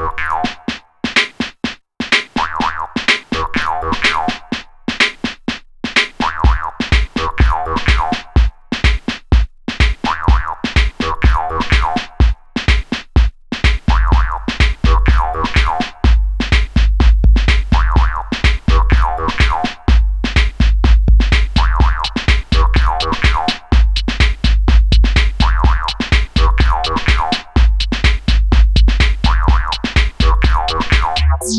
Now.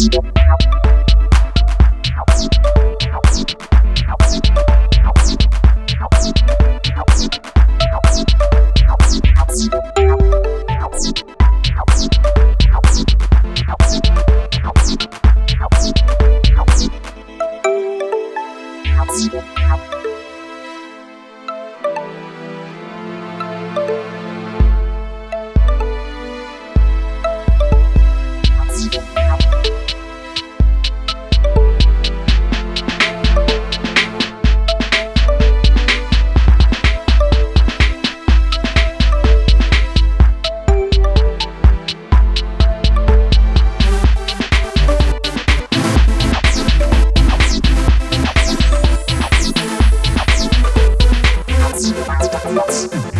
you Hits.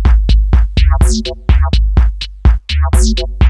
Absolutely.